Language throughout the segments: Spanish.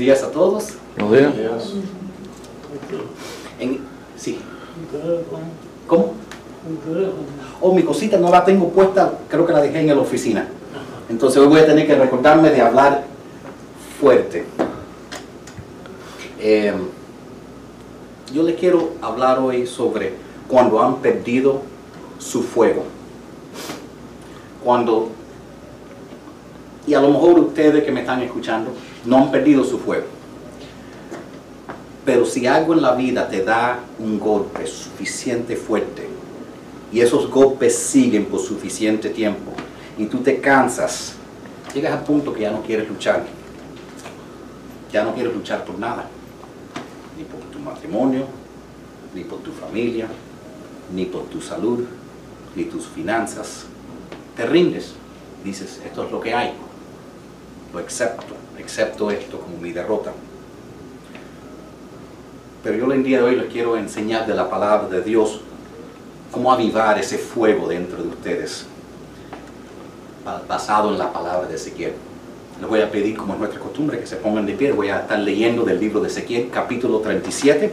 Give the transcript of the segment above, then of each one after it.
días a todos. Buenos días. En- sí. ¿Cómo? Oh, mi cosita no la tengo puesta, creo que la dejé en la oficina. Entonces hoy voy a tener que recordarme de hablar fuerte. Eh, yo le quiero hablar hoy sobre cuando han perdido su fuego. Cuando, y a lo mejor ustedes que me están escuchando, no han perdido su fuego. Pero si algo en la vida te da un golpe suficiente fuerte y esos golpes siguen por suficiente tiempo y tú te cansas, llegas al punto que ya no quieres luchar. Ya no quieres luchar por nada. Ni por tu matrimonio, ni por tu familia, ni por tu salud, ni tus finanzas. Te rindes. Dices, esto es lo que hay. Lo acepto. Acepto esto como mi derrota. Pero yo el día de hoy les quiero enseñar de la palabra de Dios cómo avivar ese fuego dentro de ustedes, ba- basado en la palabra de Ezequiel. Les voy a pedir, como es nuestra costumbre, que se pongan de pie. Voy a estar leyendo del libro de Ezequiel, capítulo 37.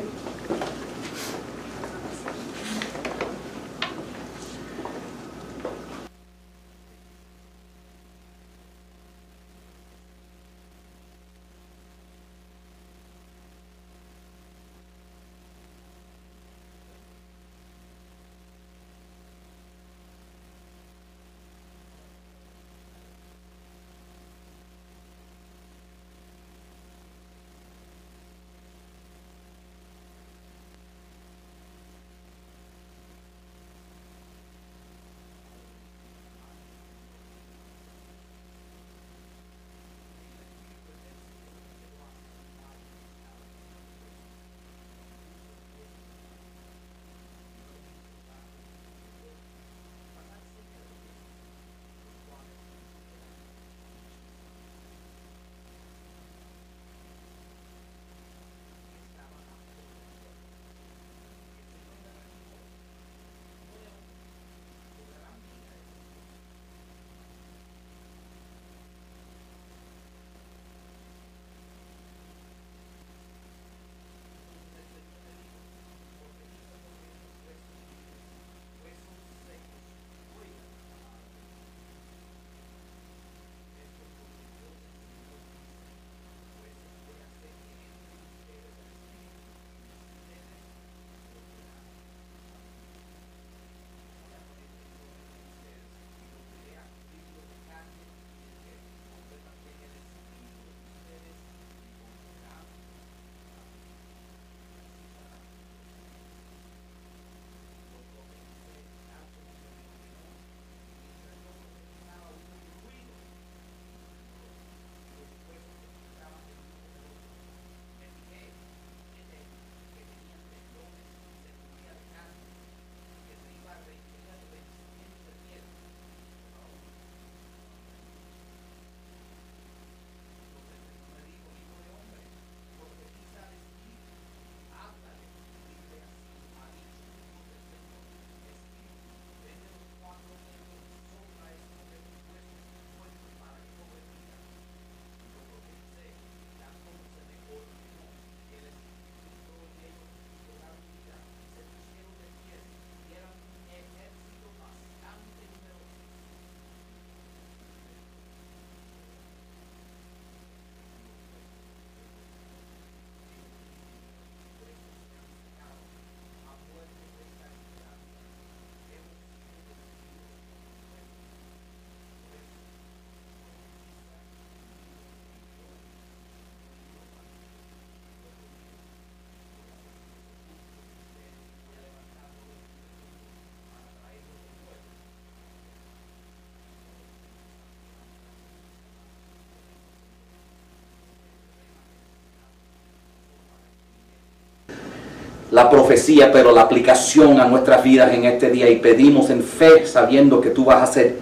La profecía, pero la aplicación a nuestras vidas en este día y pedimos en fe sabiendo que tú vas a hacer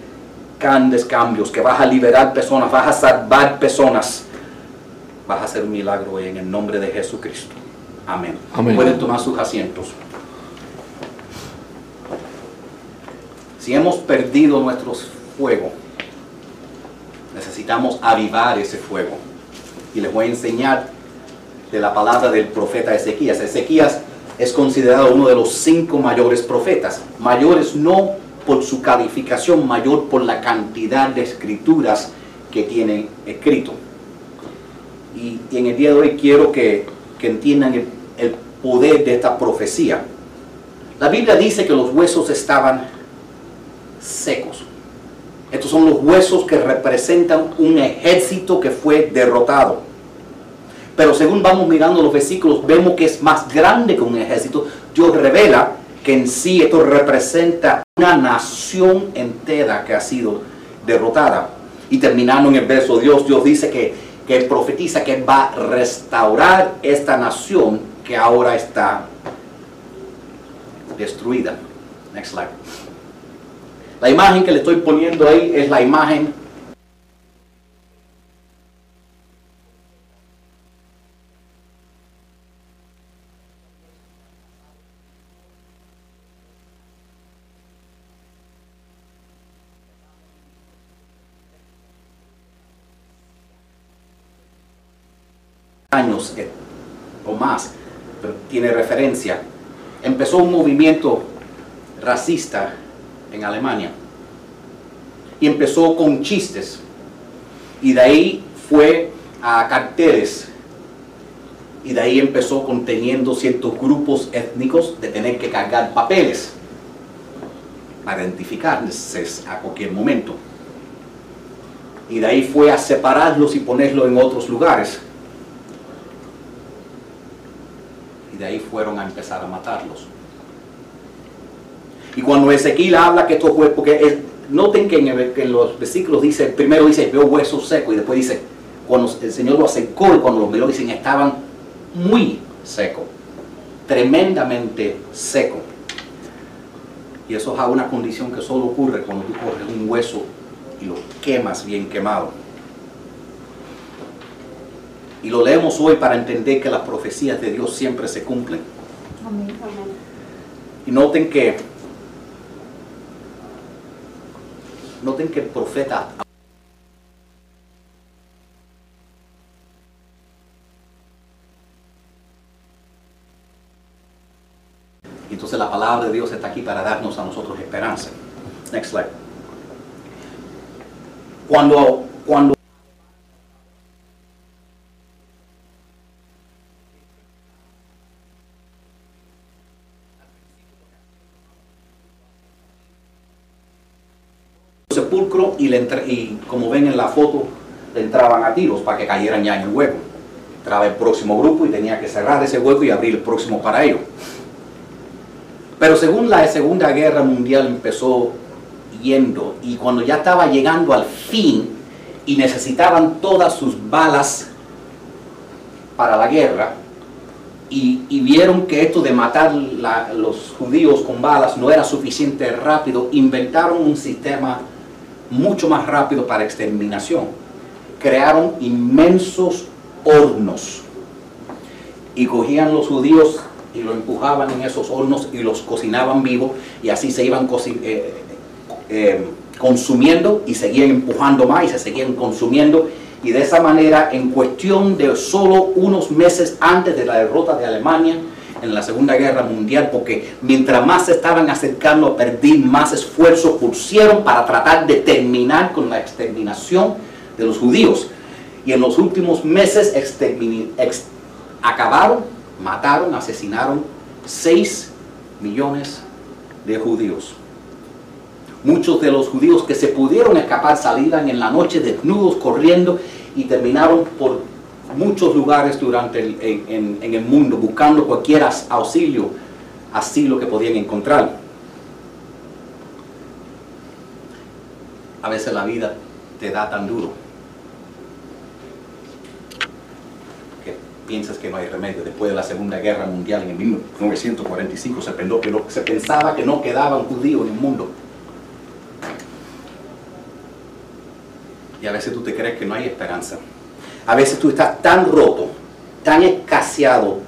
grandes cambios, que vas a liberar personas, vas a salvar personas. Vas a hacer un milagro hoy en el nombre de Jesucristo. Amén. Amén. Pueden tomar sus asientos. Si hemos perdido nuestro fuego, necesitamos avivar ese fuego. Y les voy a enseñar de la palabra del profeta Ezequías. Ezequías es considerado uno de los cinco mayores profetas. Mayores no por su calificación, mayor por la cantidad de escrituras que tiene escrito. Y, en el día de hoy quiero que, que entiendan el, el poder de esta profecía. La Biblia dice que los huesos estaban secos. Estos son los huesos que representan un ejército que fue derrotado. Pero según vamos mirando los versículos, vemos que es más grande que un ejército. Dios revela que en sí esto representa una nación entera que ha sido derrotada. Y terminando en el verso Dios, Dios dice que, que profetiza que va a restaurar esta nación que ahora está destruida. Next slide. La imagen que le estoy poniendo ahí es la imagen años eh, o más, pero tiene referencia. Empezó un movimiento racista en Alemania y empezó con chistes y de ahí fue a carteles y de ahí empezó conteniendo ciertos grupos étnicos de tener que cargar papeles para identificarse a cualquier momento. Y de ahí fue a separarlos y ponerlos en otros lugares. Y ahí fueron a empezar a matarlos. Y cuando Ezequiel habla que esto fue, porque noten que en, que en los versículos dice, primero dice, veo huesos secos, y después dice, cuando el Señor lo acercó y cuando los miró, dicen, estaban muy secos, tremendamente secos. Y eso es a una condición que solo ocurre cuando tú coges un hueso y lo quemas bien quemado. Y lo leemos hoy para entender que las profecías de Dios siempre se cumplen. Amén. Y noten que noten que el profeta Entonces la palabra de Dios está aquí para darnos a nosotros esperanza. Next slide. Cuando, cuando sepulcro y, le y como ven en la foto, le entraban a tiros para que cayeran ya en el hueco. Entraba el próximo grupo y tenía que cerrar ese hueco y abrir el próximo para ellos. Pero según la Segunda Guerra Mundial empezó yendo y cuando ya estaba llegando al fin y necesitaban todas sus balas para la guerra y, y vieron que esto de matar la- los judíos con balas no era suficiente rápido, inventaron un sistema mucho más rápido para exterminación. Crearon inmensos hornos y cogían los judíos y lo empujaban en esos hornos y los cocinaban vivos y así se iban coci- eh, eh, consumiendo y seguían empujando más y se seguían consumiendo y de esa manera en cuestión de solo unos meses antes de la derrota de Alemania en la Segunda Guerra Mundial porque mientras más se estaban acercando a perder más esfuerzos pusieron para tratar de terminar con la exterminación de los judíos y en los últimos meses acabaron, mataron, asesinaron 6 millones de judíos. Muchos de los judíos que se pudieron escapar salían en la noche desnudos corriendo y terminaron por muchos lugares durante el, en, en- el mundo buscando cualquier auxilio, asilo que podían encontrar. A veces la vida te da tan duro que piensas que no hay remedio. Después de la Segunda Guerra Mundial en el 1945 se, pensó que se pensaba que no quedaba un judío en el mundo. Y a veces tú te crees que no hay esperanza. A veces tú estás tan roto, tan escaseado,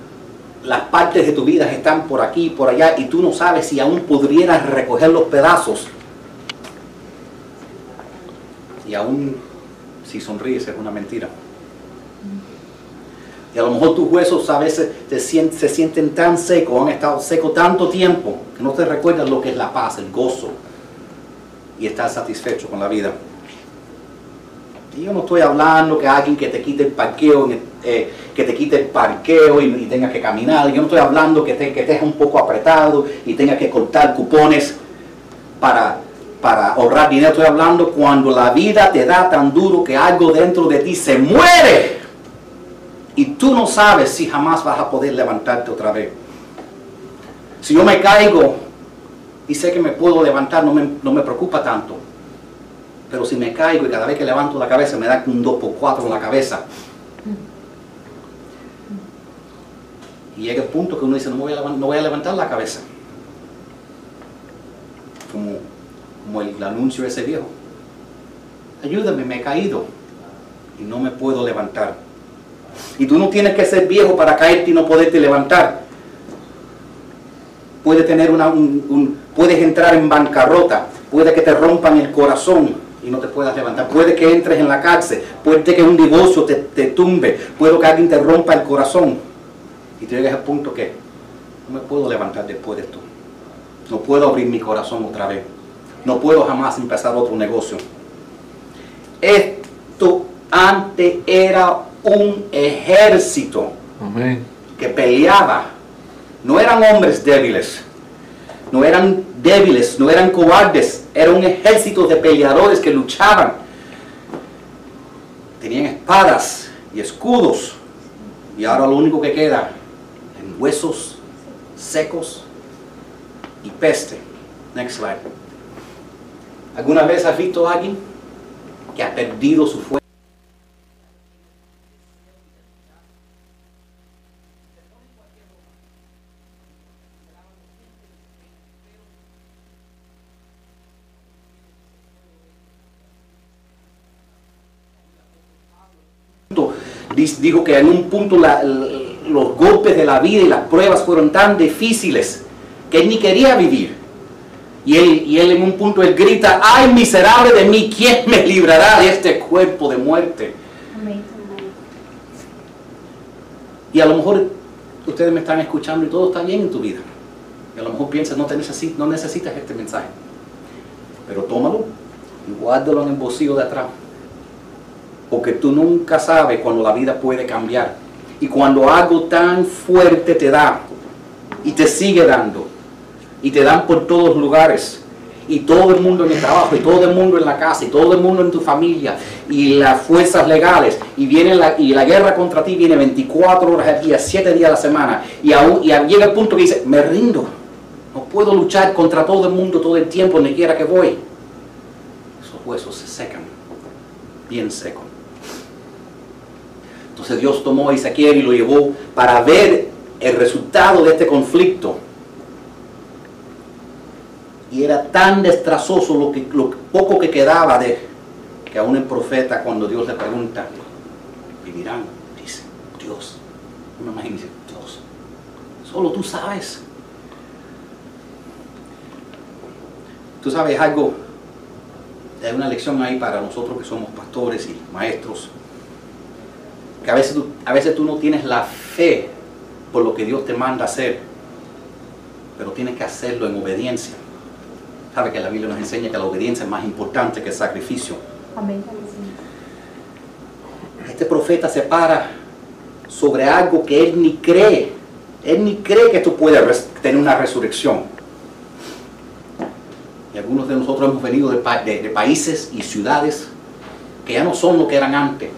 las partes de tu vida están por aquí por allá y tú no sabes si aún pudieras recoger los pedazos. Y aún si sonríes es una mentira. Y a lo mejor tus huesos a veces se sienten tan secos, han estado secos tanto tiempo, que no te recuerdas lo que es la paz, el gozo, y estás satisfecho con la vida. Y yo no estoy hablando que alguien que te quite el parqueo, eh, que te quite el parqueo y, tengas que caminar. Yo no estoy hablando que, te, que estés un poco apretado y tengas que cortar cupones para, ahorrar dinero. Estoy hablando cuando la vida te da tan duro que algo dentro de ti se muere. Y tú no sabes si jamás vas a poder levantarte otra vez. Si yo me caigo y sé que me puedo levantar, no me preocupa tanto. Pero si me caigo y cada vez que levanto la cabeza me da un 2x4 en la cabeza. Y llega el punto que uno dice, no voy a, no voy a levantar la cabeza. Como, como el, anuncio de ese viejo. Ayúdame, me he caído y no me puedo levantar. Y tú no tienes que ser viejo para caerte y no poderte levantar. Puede tener una, un, puedes entrar en bancarrota, puede que te rompan el corazón, y no te puedas levantar. Puede que entres en la cárcel, puede que un divorcio te, tumbe, puede que alguien te rompa el corazón y te llegues al punto que no me puedo levantar después de esto. No puedo abrir mi corazón otra vez. No puedo jamás empezar otro negocio. Esto antes era un ejército que peleaba. No eran hombres débiles no eran débiles, no eran cobardes, era un ejército de peleadores que luchaban. Tenían espadas y escudos. Y ahora lo único que queda en huesos secos y peste. Next slide. ¿Alguna vez has visto a alguien que ha perdido su fuerza? Dijo que en un punto los golpes de la vida y las pruebas fueron tan difíciles que él ni quería vivir. Y él, y él en un punto él grita, ay miserable de mí, ¿quién me librará de este cuerpo de muerte? Y a lo mejor ustedes me están escuchando y todo está bien en tu vida. Y a lo mejor piensas, no, te necesitas, no necesitas este mensaje. Pero tómalo y guárdalo en el bolsillo de atrás porque tú nunca sabes cuando la vida puede cambiar. Y cuando algo tan fuerte te da y te sigue dando y te dan por todos lugares y todo el mundo en el trabajo y todo el mundo en la casa y todo el mundo en tu familia y las fuerzas legales y viene la, y la guerra contra ti viene 24 horas al día, 7 días a la semana y, aún, y llega el punto que dice, me rindo, no puedo luchar contra todo el mundo todo el tiempo, ni quiera que voy. Esos huesos se secan, bien secos. Entonces Dios tomó a Ezequiel y lo llevó para ver el resultado de este conflicto. Y era tan destrazoso lo, que, poco que quedaba de que aún el profeta cuando Dios le pregunta, vivirán, dice, Dios, una imagen dice, Dios, solo tú sabes. Tú sabes algo, hay una lección ahí para nosotros que somos pastores y maestros que a veces, tú, a veces tú no tienes la fe por lo que Dios te manda hacer, pero tienes que hacerlo en obediencia. Sabe que la Biblia nos enseña que la obediencia es más importante que el sacrificio. Amén. Este profeta se para sobre algo que él ni cree. Él ni cree que esto puede tener una resurrección. Y algunos de nosotros hemos venido de países y ciudades que ya no son lo que eran antes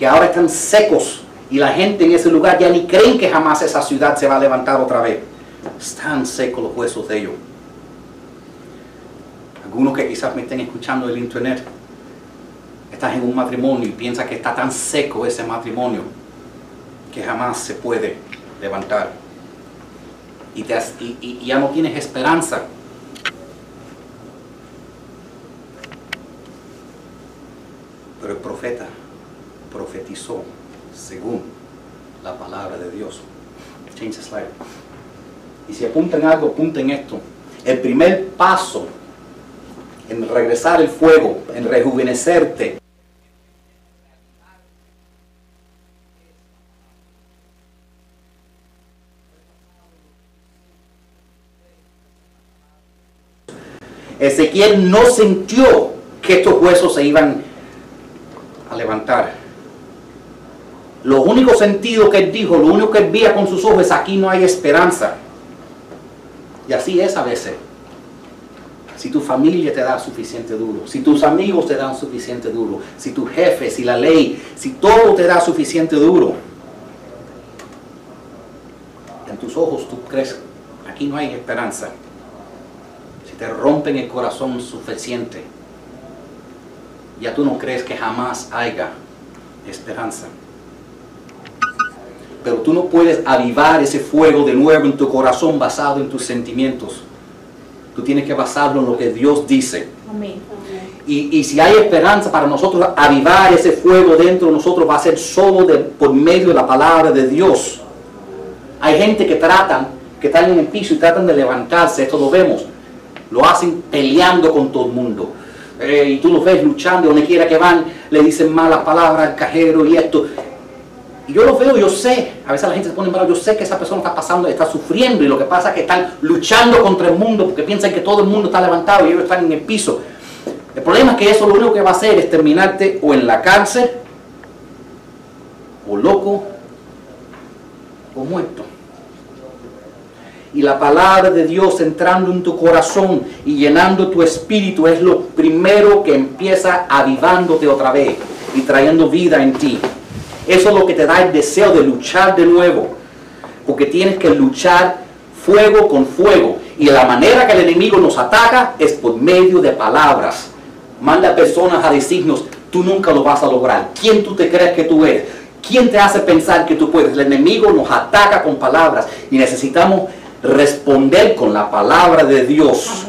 que ahora están secos y la gente en ese lugar ya ni creen que jamás esa ciudad se va a levantar otra vez. Están secos los huesos de ellos. Algunos que quizás me estén escuchando del internet, estás en un matrimonio y piensas que está tan seco ese matrimonio que jamás se puede levantar. Y, y ya no tienes esperanza Pero el profeta profetizó según la palabra de Dios. Change the slide. Y si apuntan algo, apunten esto. El primer paso en regresar el fuego, en rejuvenecerte, Ezequiel no sintió que estos huesos se iban a levantar. Lo único sentido que él dijo, lo único que él veía con sus ojos es aquí no hay esperanza. Y así es a veces. Si tu familia te da suficiente duro, si tus amigos te dan suficiente duro, si tu jefe, si la ley, si todo te da suficiente duro, en tus ojos tú crees, aquí no hay esperanza. Si te rompen el corazón suficiente, ya tú no crees que jamás haya esperanza. Pero tú no puedes avivar ese fuego de nuevo en tu corazón basado en tus sentimientos. Tú tienes que basarlo en lo que Dios dice. Y, y, si hay esperanza para nosotros avivar ese fuego dentro de nosotros, va a ser solo de, por medio de la palabra de Dios. Hay gente que tratan, que están en el piso y tratan de levantarse, esto lo vemos. Lo hacen peleando con todo el mundo. Eh, y tú los ves luchando, donde quiera que van, le dicen malas palabras al cajero y esto. Y yo lo veo, yo sé, a veces la gente se pone mal, yo sé que esa persona está pasando, está sufriendo y lo que pasa es que están luchando contra el mundo porque piensan que todo el mundo está levantado y ellos están en el piso. El problema es que eso lo único que va a hacer es terminarte o en la cárcel, o loco, o muerto. Y la palabra de Dios entrando en tu corazón y llenando tu espíritu es lo primero que empieza avivándote otra vez y trayendo vida en ti. Eso es lo que te da el deseo de luchar de nuevo. Porque tienes que luchar fuego con fuego. Y la manera que el enemigo nos ataca es por medio de palabras. Manda personas a decirnos, tú nunca lo vas a lograr. ¿Quién tú te crees que tú eres? ¿Quién te hace pensar que tú puedes? El enemigo nos ataca con palabras y necesitamos responder con la palabra de Dios.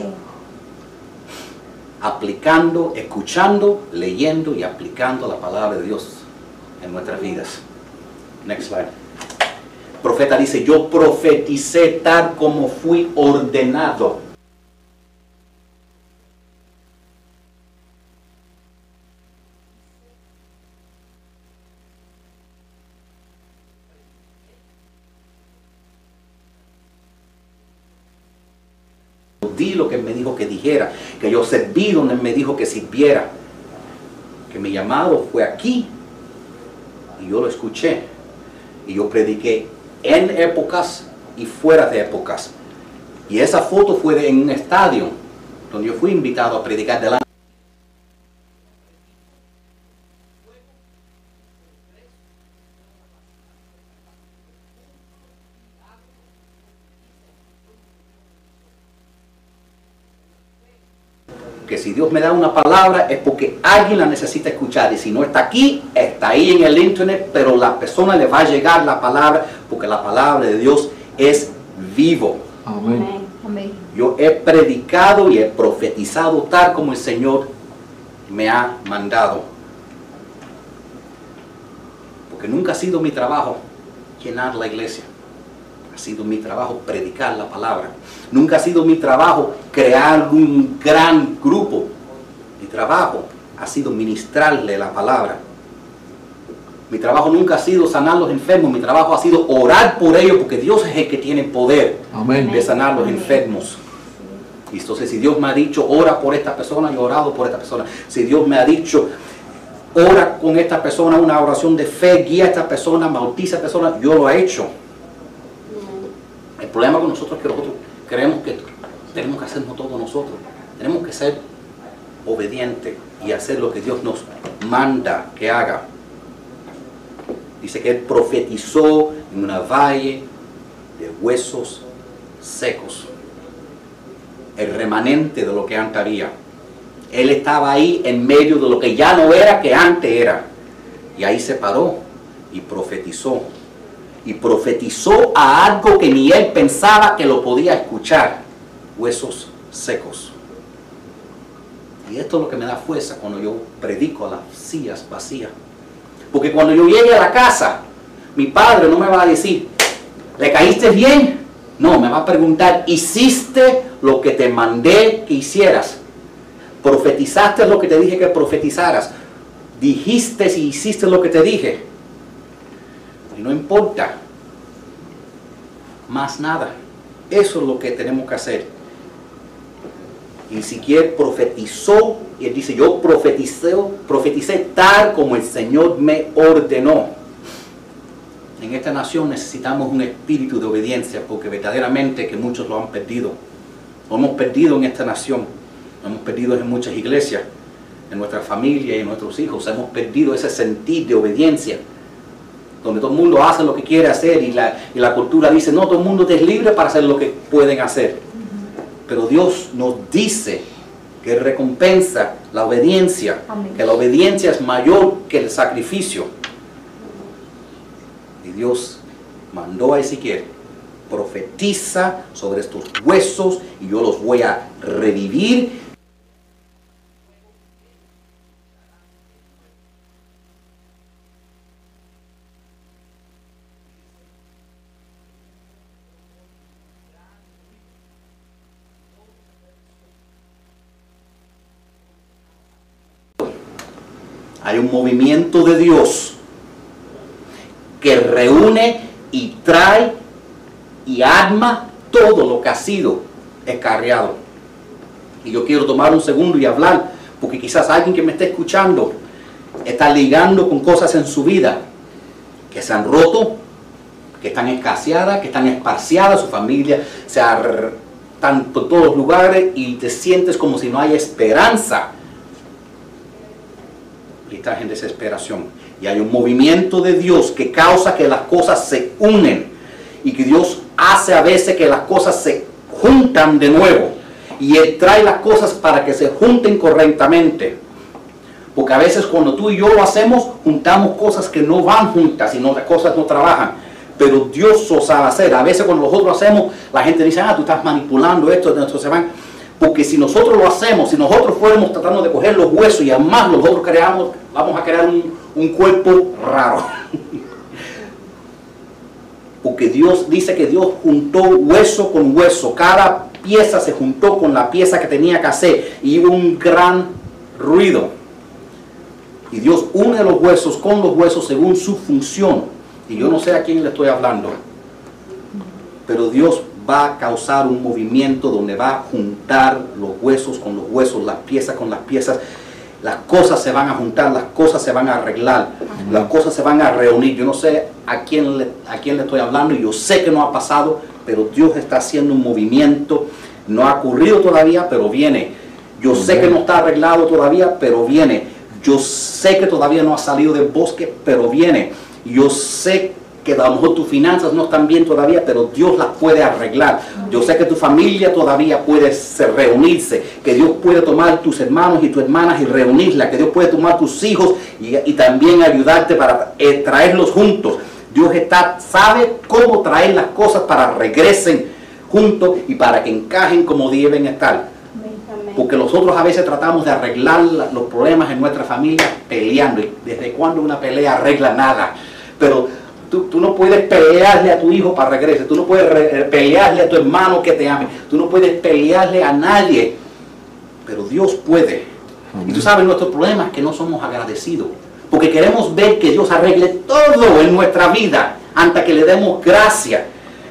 Aplicando, escuchando, leyendo y aplicando la palabra de Dios en nuestras vidas. Next slide. Profeta dice, yo profeticé tal como fui ordenado. Di lo que me dijo que dijera, que yo serví donde me dijo que sirviera, que mi llamado fue aquí y yo lo escuché. Y yo prediqué en épocas y fuera de épocas. Y esa foto fue en un estadio donde yo fui invitado a predicar delante. Dios me da una palabra es porque alguien la necesita escuchar. Y si no está aquí, está ahí en el internet, pero la persona le va a llegar la palabra porque la palabra de Dios es vivo. Amén. Yo he predicado y he profetizado tal como el Señor me ha mandado. Porque nunca ha sido mi trabajo llenar la iglesia. Ha sido mi trabajo predicar la palabra. Nunca ha sido mi trabajo crear un gran grupo. Mi trabajo ha sido ministrarle la palabra. Mi trabajo nunca ha sido sanar los enfermos. Mi trabajo ha sido orar por ellos porque Dios es el que tiene poder Amén. de sanar los enfermos. Y entonces si Dios me ha dicho, ora por esta persona, yo he orado por esta persona. Si Dios me ha dicho, ora con esta persona una oración de fe, guía a esta persona, bautiza a esta persona, yo lo he hecho. El problema con nosotros es que nosotros creemos que tenemos que hacerlo todo nosotros. Tenemos que ser obedientes y hacer lo que Dios nos manda que haga. Dice que él profetizó en una valle de huesos secos. El remanente de lo que antes había. Él estaba ahí en medio de lo que ya no era que antes era. Y ahí se paró y profetizó y profetizó a algo que ni él pensaba que lo podía escuchar, huesos secos. Y esto es lo que me da fuerza cuando yo predico a las sillas vacías. Porque cuando yo llegue a la casa, mi padre no me va a decir, ¿le caíste bien? No, me va a preguntar, ¿hiciste lo que te mandé que hicieras? ¿Profetizaste lo que te dije que profetizaras? ¿Dijiste y hiciste lo que te dije? Y no importa más nada. Eso es lo que tenemos que hacer. Y siquiera profetizó, y él dice, yo profeticé, profeticé tal como el Señor me ordenó. En esta nación necesitamos un espíritu de obediencia, porque verdaderamente que muchos lo han perdido. Lo hemos perdido en esta nación, lo hemos perdido en muchas iglesias, en nuestra familia y en nuestros hijos. Hemos perdido ese sentir de obediencia donde todo el mundo hace lo que quiere hacer y la, y la cultura dice, no, todo el mundo es libre para hacer lo que pueden hacer. Pero Dios nos dice que recompensa la obediencia, Amén. que la obediencia es mayor que el sacrificio. Y Dios mandó a Ezequiel, profetiza sobre estos huesos y yo los voy a revivir movimiento de Dios que reúne y trae y arma todo lo que ha sido escarriado. Y yo quiero tomar un segundo y hablar, porque quizás alguien que me esté escuchando está ligando con cosas en su vida que se han roto, que están escaseadas, que están esparciadas, su familia se ha están por todos lugares y te sientes como si no hay esperanza estás en desesperación. Y hay un movimiento de Dios que causa que las cosas se unen y que Dios hace a veces que las cosas se juntan de nuevo. Y Él trae las cosas para que se junten correctamente. Porque a veces cuando tú y yo lo hacemos, juntamos cosas que no van juntas y no, las cosas no trabajan. Pero Dios lo sabe hacer. A veces cuando nosotros lo hacemos, la gente dice, ah, tú estás manipulando esto, esto se van. Porque si nosotros lo hacemos, si nosotros fuéramos tratando de coger los huesos y amarlos, nosotros creamos, vamos a crear un, un cuerpo raro. Porque Dios dice que Dios juntó hueso con hueso. Cada pieza se juntó con la pieza que tenía que hacer. Y hubo un gran ruido. Y Dios une los huesos con los huesos según su función. Y yo no sé a quién le estoy hablando. Pero Dios va a causar un movimiento donde va a juntar los huesos con los huesos, las piezas con las piezas. Las cosas se van a juntar, las cosas se van a arreglar, las cosas se van a reunir. Yo no sé a quién, le, a quién le estoy hablando y yo sé que no ha pasado, pero Dios está haciendo un movimiento. No ha ocurrido todavía, pero viene. Yo sé que no está arreglado todavía, pero viene. Yo sé que todavía no ha salido del bosque, pero viene. Yo sé que a lo mejor tus finanzas no están bien todavía, pero Dios las puede arreglar. Yo sé que tu familia todavía puede se- reunirse, que Dios puede tomar tus hermanos y tus hermanas y reunirlas, que Dios puede tomar tus hijos y, y también ayudarte para eh, traerlos juntos. Dios está, sabe cómo traer las cosas para regresen juntos y para que encajen como deben estar. Porque nosotros a veces tratamos de arreglar la- los problemas en nuestra familia peleando. ¿Y desde cuándo una pelea arregla nada? Pero tú, tú no puedes pelearle a tu hijo para regrese. Tú no puedes re- pelearle a tu hermano que te ame. Tú no puedes pelearle a nadie. Pero Dios puede. Y tú sabes, nuestro problema es que no somos agradecidos. Porque queremos ver que Dios arregle todo en nuestra vida antes que le demos gracia.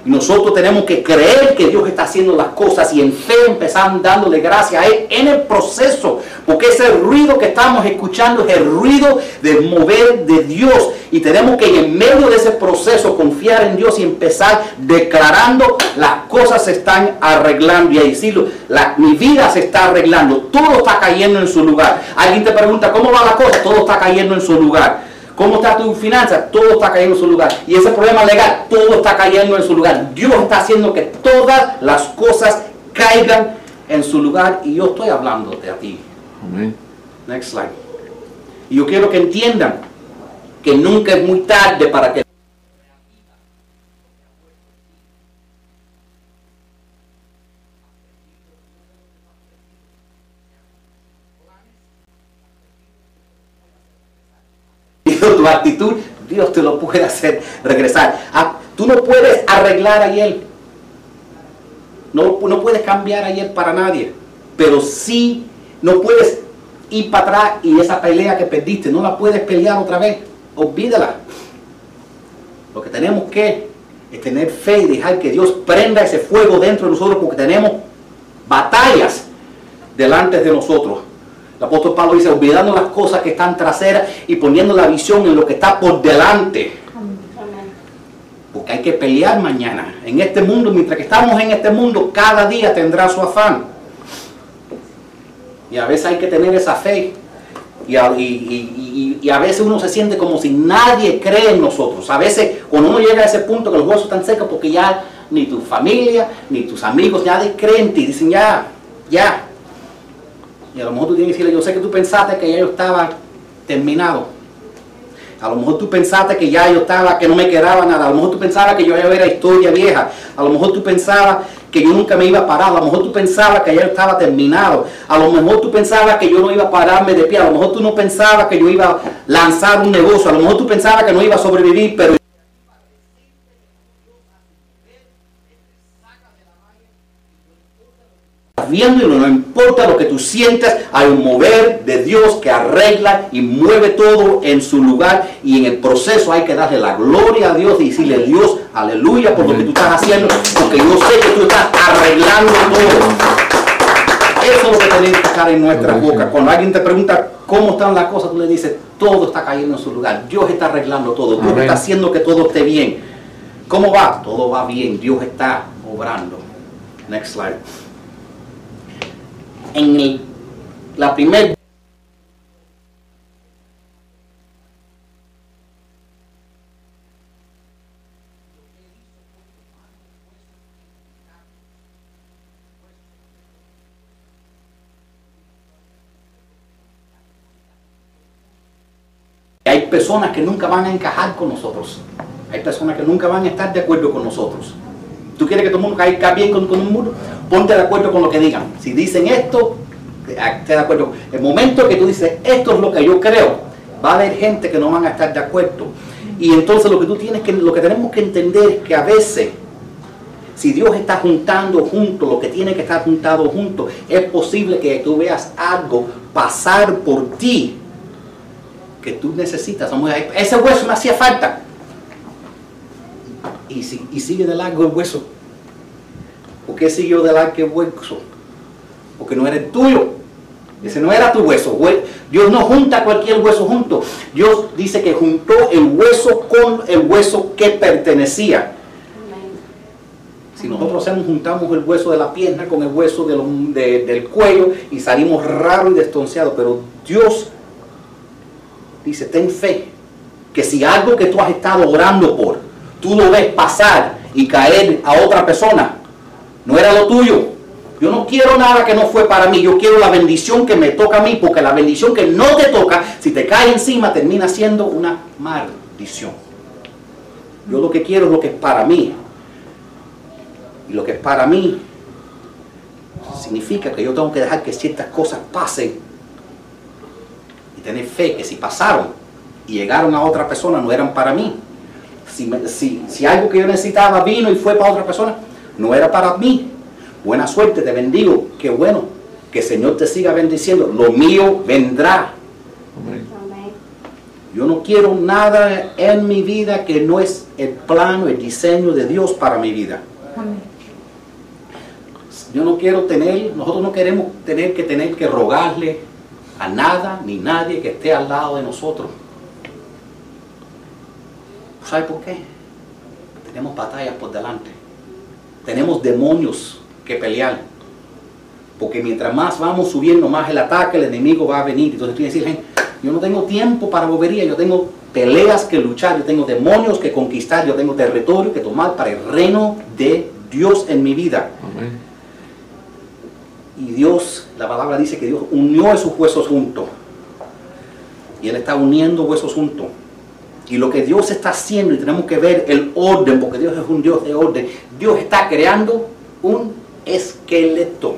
Nosotros tenemos que creer que Dios está haciendo las cosas y en fe empezar dándole gracia a Él en el proceso. Porque ese ruido que estamos escuchando es el ruido del mover de Dios. Y tenemos que en medio de ese proceso confiar en Dios y empezar declarando las cosas se están arreglando. Y a decirlo, la- mi vida se está arreglando. Todo está cayendo en su lugar. Alguien te pregunta, ¿cómo va la cosa? Todo está cayendo en su lugar. ¿Cómo está tu finanza? Todo está cayendo en su lugar. Y ese problema legal, todo está cayendo en su lugar. Dios está haciendo que todas las cosas caigan en su lugar. Y yo estoy hablándote a ti. Amén. Next slide. Y yo quiero que entiendan que nunca es muy tarde para que cambiado tu actitud, Dios te lo puede hacer regresar. Ah, tú no puedes arreglar ayer. No, no puedes cambiar ayer para nadie. Pero sí, no puedes ir para atrás y esa pelea que perdiste, no la puedes pelear otra vez. Olvídala. Lo que tenemos que es tener fe y dejar que Dios prenda ese fuego dentro de nosotros porque tenemos batallas delante de nosotros. El apóstol Pablo dice, olvidando las cosas que están traseras y poniendo la visión en lo que está por delante. Porque hay que pelear mañana. En este mundo, mientras que estamos en este mundo, cada día tendrá su afán. Y a veces hay que tener esa fe. Y a, veces uno se siente como si nadie cree en nosotros. A veces cuando uno llega a ese punto que los huesos están secos porque ya ni tu familia, ni tus amigos, nadie cree en ti. Dicen ya, ya. Y a lo mejor tú tienes que decirle, yo sé que tú pensaste que ya yo estaba terminado a lo mejor tú pensaste que ya yo estaba, que no me quedaba nada. A lo mejor tú pensabas que yo ya era historia vieja. A lo mejor tú pensabas que yo nunca me iba a parar. A lo mejor tú pensabas que ya estaba terminado. A lo mejor tú pensabas que yo no iba a pararme de pie. A lo mejor tú no pensabas que yo iba a lanzar un negocio. A lo mejor tú pensabas que no iba a sobrevivir, pero viendo y no importa lo que tú sientas, hay un mover de Dios que arregla y mueve todo en su lugar y en el proceso hay que darle la gloria a Dios y decirle Dios, aleluya por lo que tú estás haciendo, porque yo sé que tú estás arreglando todo. Eso es lo que tenemos que estar en nuestra boca. Cuando alguien te pregunta cómo están las cosas, tú le dices, todo está cayendo en su lugar. Dios está arreglando todo. Dios está haciendo que todo esté bien. ¿Cómo va? Todo va bien. Dios está obrando. Next slide en la primera Hay personas que nunca van a encajar con nosotros. Hay personas que nunca van a estar de acuerdo con nosotros. ¿Tú quieres que todo el mundo caiga bien con, con un muro? Ponte de acuerdo con lo que digan. Si dicen esto, esté de acuerdo. El momento que tú dices, esto es lo que yo creo, va a haber gente que no van a estar de acuerdo. Y entonces lo que tú tienes que, lo que tenemos que entender es que a veces, si Dios está juntando junto lo que tiene que estar juntado junto, es posible que tú veas algo pasar por ti que tú necesitas. Ese hueso me hacía falta. Y, y sigue de largo el hueso. ¿Por qué siguió de que hueso? Porque no era el tuyo. Ese no era tu hueso. Dios no junta cualquier hueso junto. Dios dice que juntó el hueso con el hueso que pertenecía. Si nosotros hacemos, juntamos el hueso de la pierna con el hueso del cuello y salimos raro y destonciados, pero Dios dice, ten fe, que si algo que tú has estado orando por, tú lo ves pasar y caer a otra persona, no era lo tuyo. Yo no quiero nada que no fue para mí. Yo quiero la bendición que me toca a mí, porque la bendición que no te toca, si te cae encima, termina siendo una maldición. Yo lo que quiero es lo que es para mí. Y lo que es para mí significa que yo tengo que dejar que ciertas cosas pasen y tener fe que si pasaron y llegaron a otra persona no eran para mí. Si, si, si algo que yo necesitaba vino y fue para otra persona, no era para mí. Buena suerte, te bendigo. Qué bueno. Que el Señor te siga bendiciendo. Lo mío vendrá. Yo no quiero nada en mi vida que no es el plano, el diseño de Dios para mi vida. Yo no quiero tener, nosotros no queremos tener que tener que rogarle a nada ni nadie que esté al lado de nosotros. ¿Sabe por qué? Tenemos batallas por delante tenemos demonios que pelear. Porque mientras más vamos subiendo, más el ataque, el enemigo va a venir. Entonces tú decir, yo no tengo tiempo para bobería, yo tengo peleas que luchar, yo tengo demonios que conquistar, yo tengo territorio que tomar para el reino de Dios en mi vida. Y Dios, la palabra dice que Dios unió esos huesos juntos. Y Él está uniendo huesos juntos. Y lo que Dios está haciendo, y tenemos que ver el orden, porque Dios es un Dios de orden, Dios está creando un esqueleto.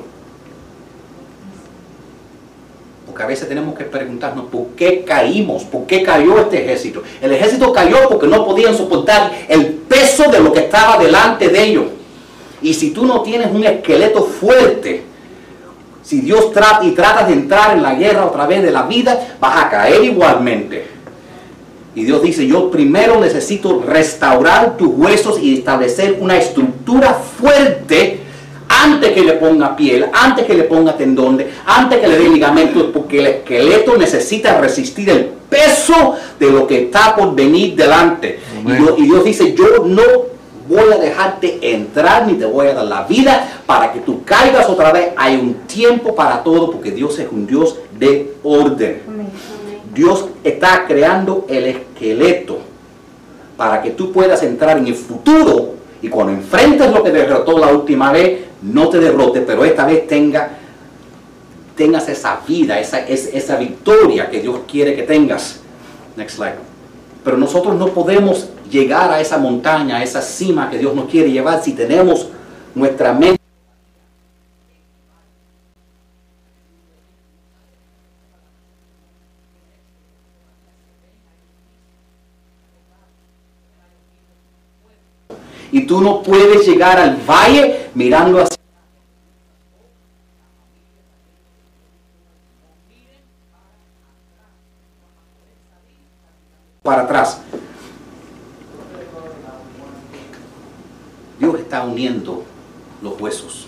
Porque a veces tenemos que preguntarnos por qué caímos, por qué cayó este ejército. El ejército cayó porque no podían soportar el peso de lo que estaba delante de ellos. Y si tú no tienes un esqueleto fuerte, si Dios trata y tratas de entrar en la guerra otra vez de la vida, vas a caer igualmente. Y Dios dice, yo primero necesito restaurar tus huesos y establecer una estructura fuerte antes que le ponga piel, antes que le ponga tendones, antes que le dé ligamentos, porque el esqueleto necesita resistir el peso de lo que está por venir delante. Y Dios, y Dios dice, yo no voy a dejarte entrar ni te voy a dar la vida para que tú caigas otra vez. Hay un tiempo para todo porque Dios es un Dios de orden. Dios está creando el esqueleto para que tú puedas entrar en el futuro y cuando enfrentes lo que derrotó la última vez, no te derrote, pero esta vez tenga, tengas esa vida, esa, esa victoria que Dios quiere que tengas. Next slide. Pero nosotros no podemos llegar a esa montaña, a esa cima que Dios nos quiere llevar si tenemos nuestra mente. Y tú no puedes llegar al valle mirando hacia para atrás. Dios está uniendo los huesos.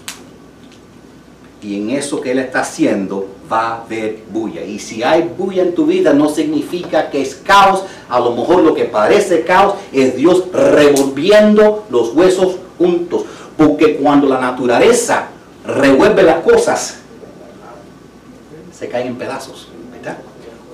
Y en eso que Él está haciendo va a haber bulla. Y si hay bulla en tu vida no significa que es caos. A lo mejor lo que parece caos es Dios revolviendo los huesos juntos. Porque cuando la naturaleza revuelve las cosas, se caen en pedazos.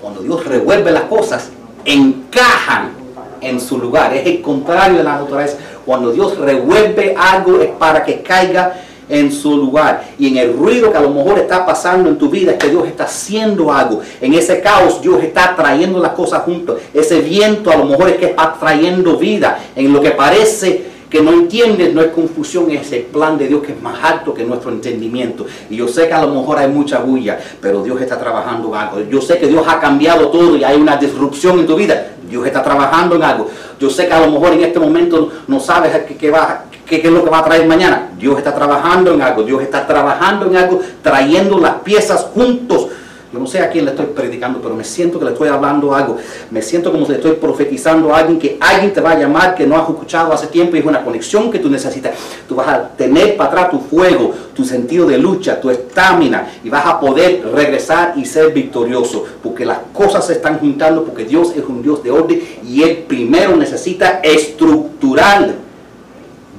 Cuando Dios revuelve las cosas, encajan en su lugar. Es el contrario de la naturaleza. Cuando Dios revuelve algo es para que caiga en su lugar. Y en el ruido que a lo mejor está pasando en tu vida es que Dios está haciendo algo. En ese caos Dios está trayendo las cosas juntos. Ese viento a lo mejor es que está trayendo vida. En lo que parece que no entiendes, no es confusión, es el plan de Dios que es más alto que nuestro entendimiento. Y yo sé que a lo mejor hay mucha bulla, pero Dios está trabajando algo. Yo sé que Dios ha cambiado todo y hay una disrupción en tu vida. Dios está trabajando en algo. Yo sé que a lo mejor en este momento no sabes qué, qué va, qué, es lo que va a traer mañana. Dios está trabajando en algo. Dios está trabajando en algo, trayendo las piezas juntos no sé a quién le estoy predicando, pero me siento que le estoy hablando algo. Me siento como si le estoy profetizando a alguien que alguien te va a llamar que no has escuchado hace tiempo y es una conexión que tú necesitas. Tú vas a tener para atrás tu fuego, tu sentido de lucha, tu estamina y vas a poder regresar y ser victorioso. Porque las cosas se están juntando porque Dios es un Dios de orden y Él primero necesita estructurar.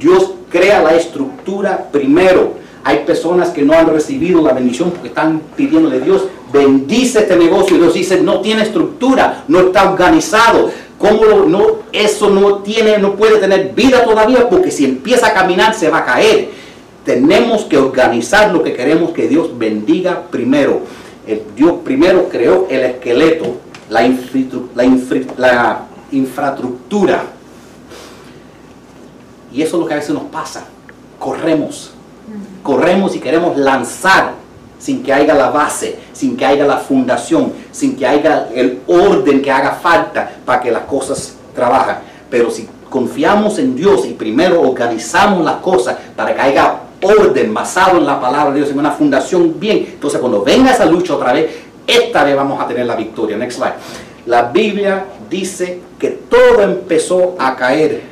Dios crea la estructura primero. Hay personas que no han recibido la bendición porque están pidiéndole a Dios, bendice este negocio. Y Dios dice, no tiene estructura, no está organizado. ¿Cómo no, eso no tiene, no puede tener vida todavía? Porque si empieza a caminar se va a caer. Tenemos que organizar lo que queremos que Dios bendiga primero. Dios primero creó el esqueleto, la infraestructura. Y eso es lo que a veces nos pasa. Corremos corremos y queremos lanzar sin que haya la base, sin que haya la fundación, sin que haya el orden que haga falta para que las cosas trabajen. Pero si confiamos en Dios y primero organizamos las cosas para que haya orden basado en la palabra de Dios, en una fundación bien, entonces cuando venga esa lucha otra vez, esta vez vamos a tener la victoria. Next slide. La Biblia dice que todo empezó a caer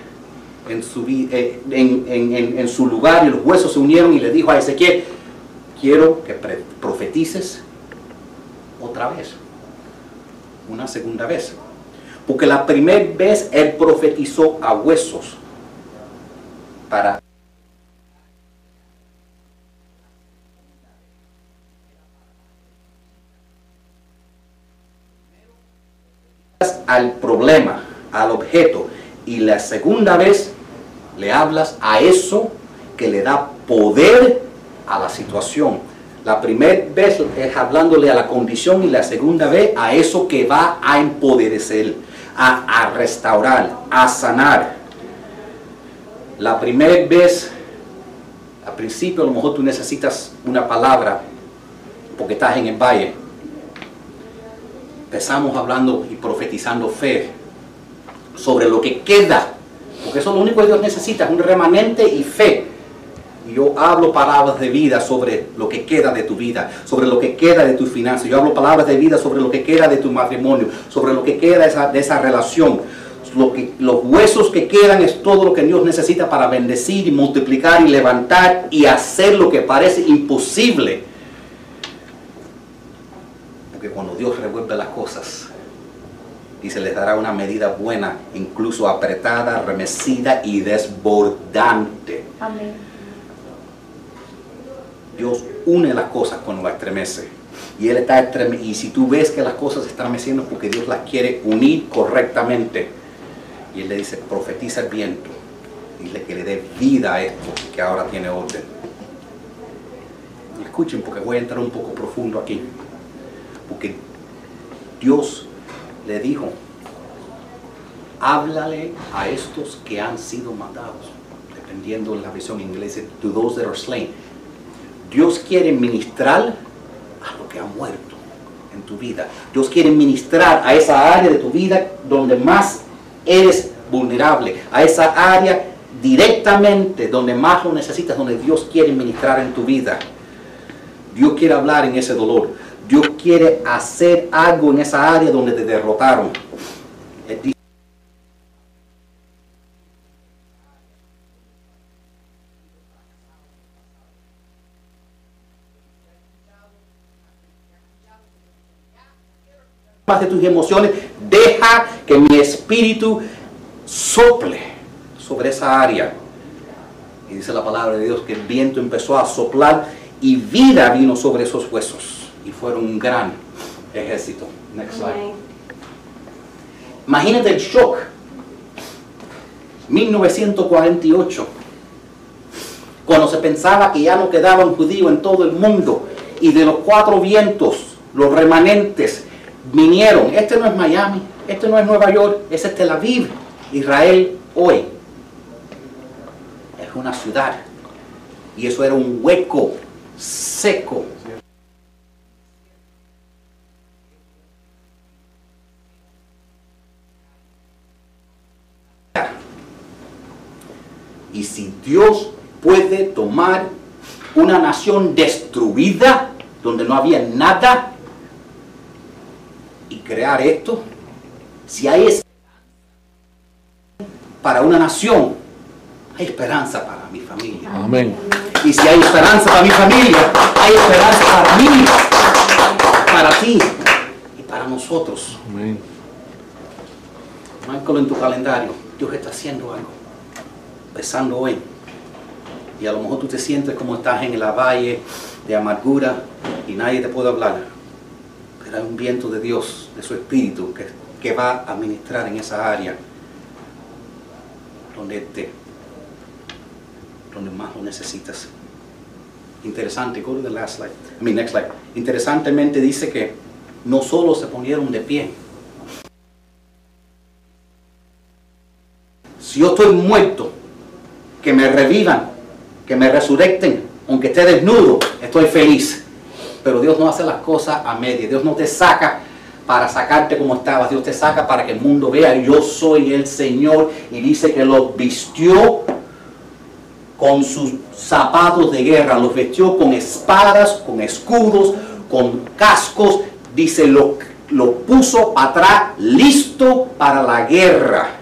en su, eh, en, en- en- su lugar y los huesos se unieron y le dijo a Ezequiel, quiero que profetices otra vez, una segunda vez. Porque la primera vez él profetizó a huesos para al problema, al objeto. Y la segunda vez le hablas a eso que le da poder a la situación. La primera vez es hablándole a la condición y la segunda vez a eso que va a empoderecer, a, a restaurar, a sanar. La primera vez, al principio a lo mejor tú necesitas una palabra porque estás en el valle. empezamos hablando y profetizando fe sobre lo que queda, porque eso es lo único que Dios necesita, un remanente y fe. Yo hablo palabras de vida sobre lo que queda de tu vida, sobre lo que queda de tus finanzas. Yo hablo palabras de vida sobre lo que queda de tu matrimonio, sobre lo que queda de esa, de esa relación. Lo que, los huesos que quedan es todo lo que Dios necesita para bendecir y multiplicar y levantar y hacer lo que parece imposible. Porque cuando Dios revuelve las cosas, y se les dará una medida buena, incluso apretada, remecida y desbordante. Amén. Dios une las cosas cuando las estremece. Y Él está estreme y si tú ves que las cosas se están estremeciendo es porque Dios las quiere unir correctamente. Y Él le dice, profetiza el viento. Dile que le dé vida a esto que ahora tiene orden. Y escuchen porque voy a entrar un poco profundo aquí. Porque Dios le dijo, háblale a estos que han sido matados. Dependiendo de la versión inglesa, to those that are slain. Dios quiere ministrar a lo que ha muerto en tu vida. Dios quiere ministrar a esa área de tu vida donde más eres vulnerable, a esa área directamente donde más lo necesitas, donde Dios quiere ministrar en tu vida. Dios quiere hablar en ese dolor. Dios quiere hacer algo en esa área donde te derrotaron. Él dice, de tus emociones, deja que mi espíritu sople sobre esa área. Y dice la palabra de Dios que el viento empezó a soplar y vida vino sobre esos huesos. Fueron un gran ejército. Next slide. Imagínate el shock. 1948, cuando se pensaba que ya no quedaban judíos en todo el mundo y de los cuatro vientos, los remanentes vinieron. Este no es Miami, este no es Nueva York, ese es Tel Aviv, Israel hoy. Es una ciudad y eso era un hueco seco. Y si Dios puede tomar una nación destruida, donde no había nada, y crear esto, si hay esperanza para una nación, hay esperanza para mi familia. Amén. Y si hay esperanza para mi familia, hay esperanza para mí, para ti y para nosotros. Amén. Márcalo en tu calendario. Dios está haciendo algo. Empezando hoy. Y a lo mejor tú te sientes como estás en la valle de amargura y nadie te puede hablar. Pero hay un viento de Dios, de su espíritu, que, que va a ministrar en esa área donde te, donde más lo necesitas. Interesante, go to the last slide. I mean, next slide. Interesantemente dice que no solo se ponieron de pie, si yo estoy muerto, que me revivan, que me resurrecten, aunque esté desnudo, estoy feliz. Pero Dios no hace las cosas a media. Dios no te saca para sacarte como estabas. Dios te saca para que el mundo vea, yo soy el Señor. Y dice que los vistió con sus zapatos de guerra, los vestió con espadas, con escudos, con cascos. Dice, lo, lo puso atrás, listo para la guerra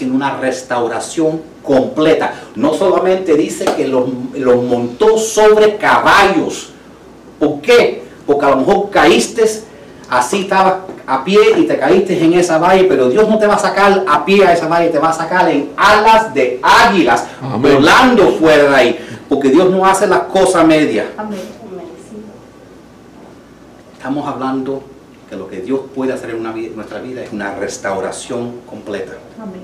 sino una restauración completa. No solamente dice que los, los montó sobre caballos. ¿Por qué? Porque a lo mejor caíste, así estabas a pie y te caíste en esa valle, pero Dios no te va a sacar a pie a esa valle, te va a sacar en alas de águilas, Amén. volando fuera de ahí. Porque Dios no hace las cosas medias. Amén. Amén. Sí. Estamos hablando que lo que Dios puede hacer en una vida- nuestra vida es una restauración completa. Amén.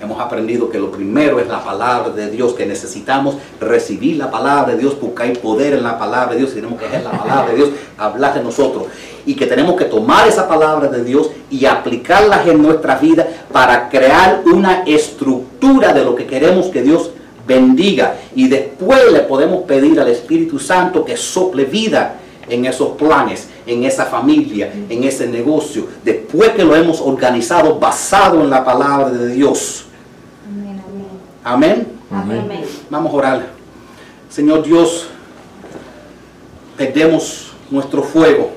Hemos aprendido que lo primero es la palabra de Dios, que necesitamos recibir la palabra de Dios porque hay poder en la palabra de Dios, tenemos que hacer la palabra de Dios, hablar de nosotros. Y que tenemos que tomar esa palabra de Dios y aplicarla en nuestra vida para crear una estructura de lo que queremos que Dios bendiga. Y después le podemos pedir al Espíritu Santo que sople vida en esos planes, en esa familia, en ese negocio, después que lo hemos organizado basado en la palabra de Dios. Amén. Vamos a orar. Señor Dios, perdemos nuestro fuego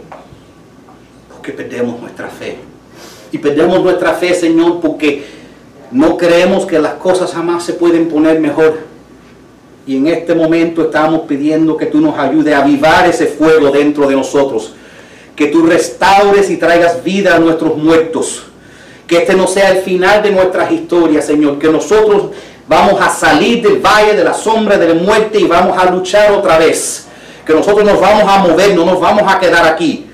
porque perdemos nuestra fe. Y perdemos nuestra fe, Señor, porque no creemos que las cosas jamás se pueden poner mejor. Y en este momento estamos pidiendo que tú nos ayudes a avivar ese fuego dentro de nosotros. Que tú restaures y traigas vida a nuestros muertos. Que este no sea el final de nuestras historias, Señor. Que nosotros vamos a salir del valle de la sombra de la muerte y vamos a luchar otra vez. Que nosotros nos vamos a mover, no nos vamos a quedar aquí.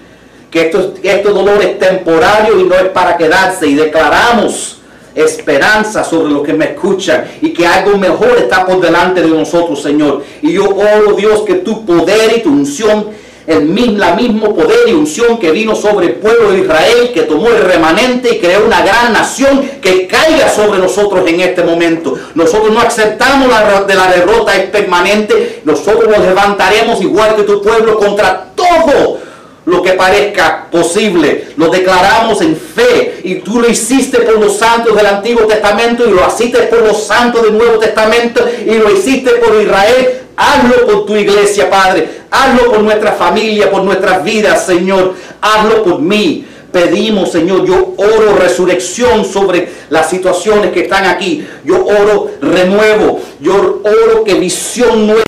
Que esto, este dolor es temporario y no es para quedarse. Y declaramos esperanza sobre los que me escuchan y que algo mejor está por delante de nosotros, Señor. Y yo oro, Dios, que tu poder y tu unción, el mismo, poder y unción que vino sobre el pueblo de Israel, que tomó el remanente y creó una gran nación, que caiga sobre nosotros en este momento. Nosotros no aceptamos la de la derrota, es permanente. Nosotros nos levantaremos igual que tu pueblo contra todo lo que parezca posible. Lo declaramos en fe y tú lo hiciste por los santos del Antiguo Testamento y lo hiciste por los santos del Nuevo Testamento y lo hiciste por Israel. Hazlo por tu iglesia, Padre. Hazlo por nuestra familia, por nuestras vidas, Señor. Hazlo por mí. Pedimos, Señor, yo oro resurrección sobre las situaciones que están aquí. Yo oro renuevo. Yo oro que visión nueva.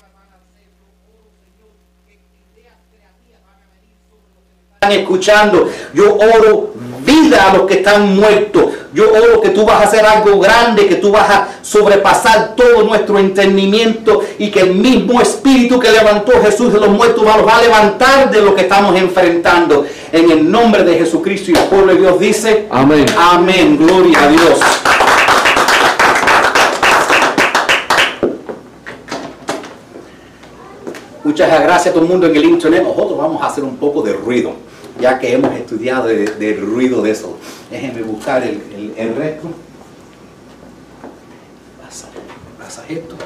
Están escuchando. Yo oro vida a los que están muertos. Yo oro que tú vas a hacer algo grande, que tú vas a sobrepasar todo nuestro entendimiento y que el mismo espíritu que levantó Jesús de los muertos nos va a levantar de lo que estamos enfrentando. En el nombre de Jesucristo y el pueblo de Dios dice, Amén. amén, gloria a Dios. Muchas gracias a todo el mundo en el internet. Nosotros vamos a hacer un poco de ruido, ya que hemos estudiado del de ruido de eso. Déjenme buscar el, el, el resto. Pasa, pasa esto.